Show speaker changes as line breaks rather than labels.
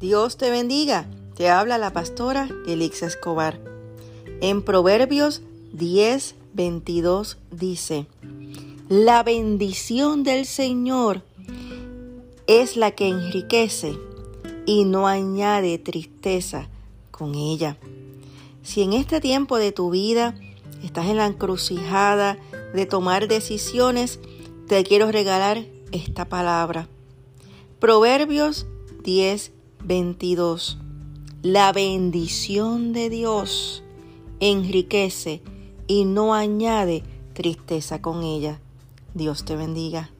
Dios te bendiga. Te habla la pastora Elix Escobar. En Proverbios 10, 22 dice, La bendición del Señor es la que enriquece y no añade tristeza con ella. Si en este tiempo de tu vida estás en la encrucijada de tomar decisiones, te quiero regalar esta palabra. Proverbios 10, 22. La bendición de Dios enriquece y no añade tristeza con ella. Dios te bendiga.